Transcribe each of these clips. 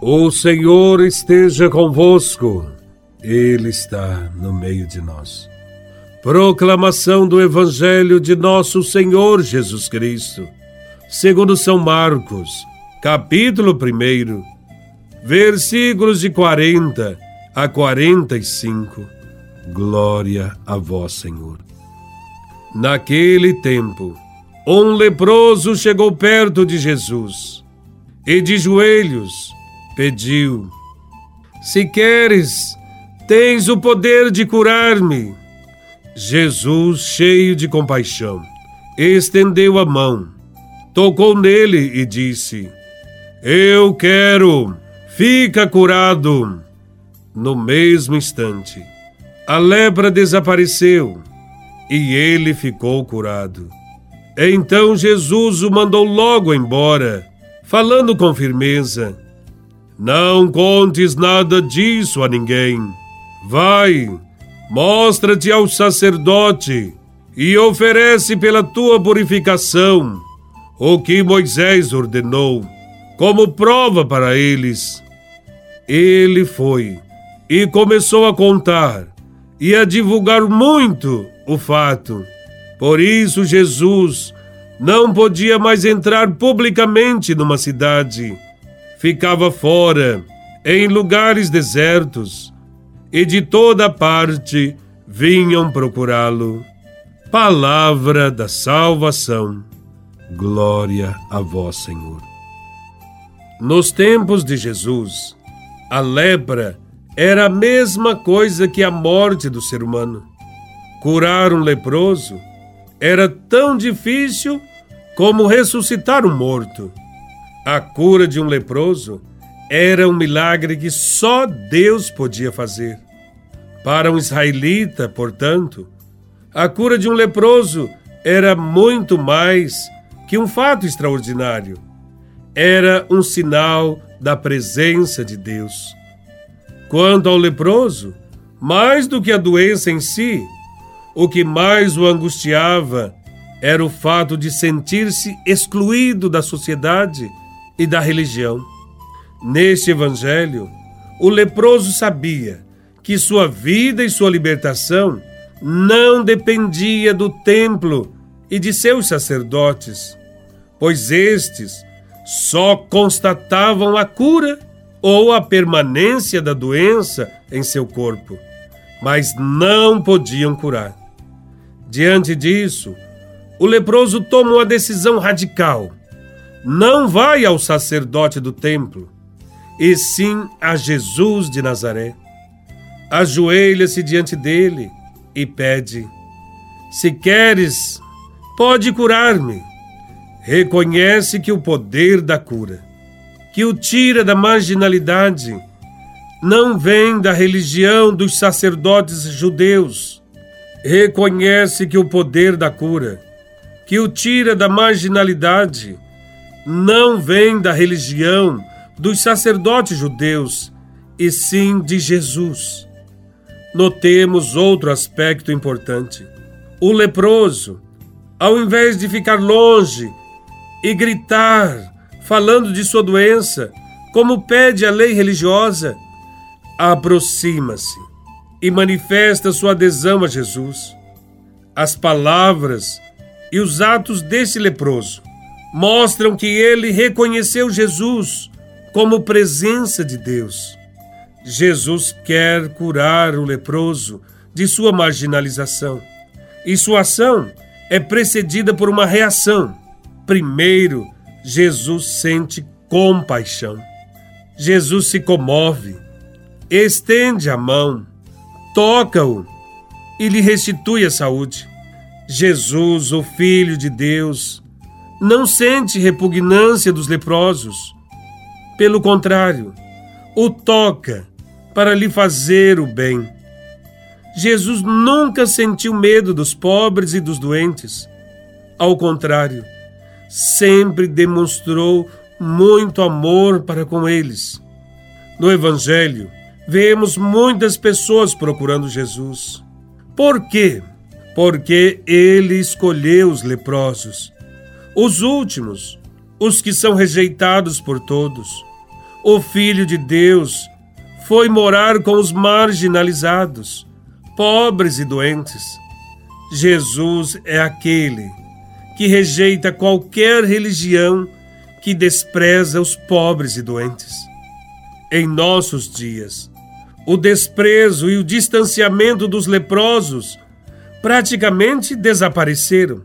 O Senhor esteja convosco, Ele está no meio de nós. Proclamação do Evangelho de Nosso Senhor Jesus Cristo, segundo São Marcos, capítulo 1, versículos de 40 a 45. Glória a Vós, Senhor. Naquele tempo, um leproso chegou perto de Jesus e de joelhos pediu: Se queres, tens o poder de curar-me. Jesus, cheio de compaixão, estendeu a mão, tocou nele e disse: Eu quero, fica curado. No mesmo instante, a lepra desapareceu e ele ficou curado. Então Jesus o mandou logo embora, falando com firmeza: não contes nada disso a ninguém. Vai, mostra-te ao sacerdote e oferece pela tua purificação o que Moisés ordenou, como prova para eles. Ele foi e começou a contar e a divulgar muito o fato. Por isso, Jesus não podia mais entrar publicamente numa cidade ficava fora, em lugares desertos, e de toda parte vinham procurá-lo. Palavra da salvação. Glória a vós, Senhor. Nos tempos de Jesus, a lepra era a mesma coisa que a morte do ser humano. Curar um leproso era tão difícil como ressuscitar um morto. A cura de um leproso era um milagre que só Deus podia fazer. Para um israelita, portanto, a cura de um leproso era muito mais que um fato extraordinário. Era um sinal da presença de Deus. Quanto ao leproso, mais do que a doença em si, o que mais o angustiava era o fato de sentir-se excluído da sociedade e da religião. Neste evangelho, o leproso sabia que sua vida e sua libertação não dependia do templo e de seus sacerdotes, pois estes só constatavam a cura ou a permanência da doença em seu corpo, mas não podiam curar. Diante disso, o leproso toma uma decisão radical não vai ao sacerdote do templo, e sim a Jesus de Nazaré. Ajoelha-se diante dele e pede: Se queres, pode curar-me. Reconhece que o poder da cura, que o tira da marginalidade, não vem da religião dos sacerdotes judeus. Reconhece que o poder da cura, que o tira da marginalidade, não vem da religião dos sacerdotes judeus, e sim de Jesus. Notemos outro aspecto importante. O leproso, ao invés de ficar longe e gritar, falando de sua doença, como pede a lei religiosa, aproxima-se e manifesta sua adesão a Jesus. As palavras e os atos desse leproso mostram que ele reconheceu Jesus como presença de Deus. Jesus quer curar o leproso de sua marginalização. E sua ação é precedida por uma reação. Primeiro, Jesus sente compaixão. Jesus se comove, estende a mão, toca-o e lhe restitui a saúde. Jesus, o Filho de Deus, não sente repugnância dos leprosos. Pelo contrário, o toca para lhe fazer o bem. Jesus nunca sentiu medo dos pobres e dos doentes. Ao contrário, sempre demonstrou muito amor para com eles. No Evangelho, vemos muitas pessoas procurando Jesus. Por quê? Porque ele escolheu os leprosos os últimos, os que são rejeitados por todos, o Filho de Deus foi morar com os marginalizados, pobres e doentes. Jesus é aquele que rejeita qualquer religião que despreza os pobres e doentes. Em nossos dias, o desprezo e o distanciamento dos leprosos praticamente desapareceram.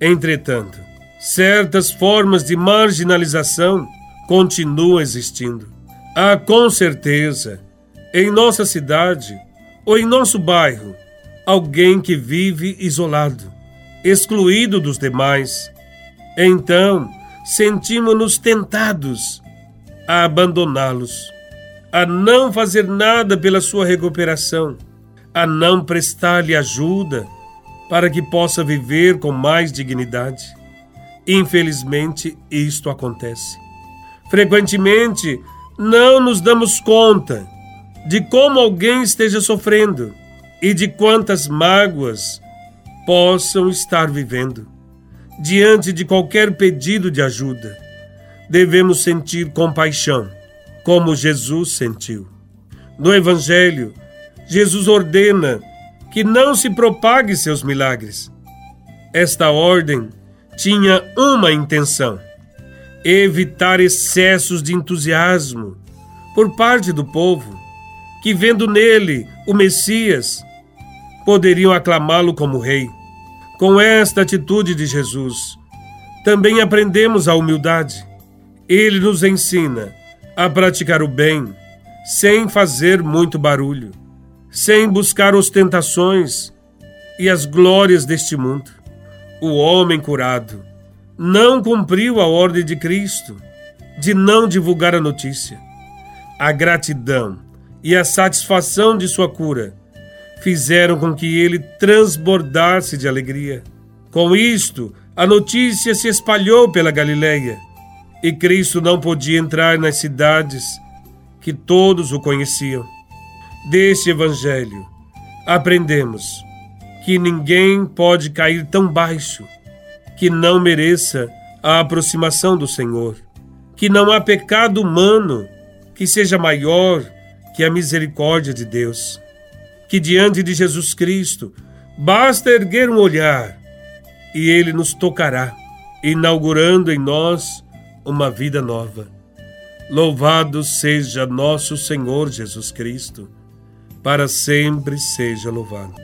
Entretanto, certas formas de marginalização continuam existindo. Há com certeza, em nossa cidade ou em nosso bairro, alguém que vive isolado, excluído dos demais. Então, sentimos-nos tentados a abandoná-los, a não fazer nada pela sua recuperação, a não prestar-lhe ajuda para que possa viver com mais dignidade. Infelizmente, isto acontece. Frequentemente, não nos damos conta de como alguém esteja sofrendo e de quantas mágoas possam estar vivendo. Diante de qualquer pedido de ajuda, devemos sentir compaixão, como Jesus sentiu. No Evangelho, Jesus ordena que não se propague seus milagres. Esta ordem tinha uma intenção: evitar excessos de entusiasmo por parte do povo, que vendo nele o Messias, poderiam aclamá-lo como rei. Com esta atitude de Jesus, também aprendemos a humildade. Ele nos ensina a praticar o bem sem fazer muito barulho, sem buscar ostentações e as glórias deste mundo. O homem curado não cumpriu a ordem de Cristo de não divulgar a notícia. A gratidão e a satisfação de sua cura fizeram com que ele transbordasse de alegria. Com isto, a notícia se espalhou pela Galileia e Cristo não podia entrar nas cidades que todos o conheciam. Deste evangelho, aprendemos que ninguém pode cair tão baixo que não mereça a aproximação do Senhor, que não há pecado humano que seja maior que a misericórdia de Deus, que diante de Jesus Cristo basta erguer um olhar e ele nos tocará, inaugurando em nós uma vida nova. Louvado seja nosso Senhor Jesus Cristo, para sempre seja louvado.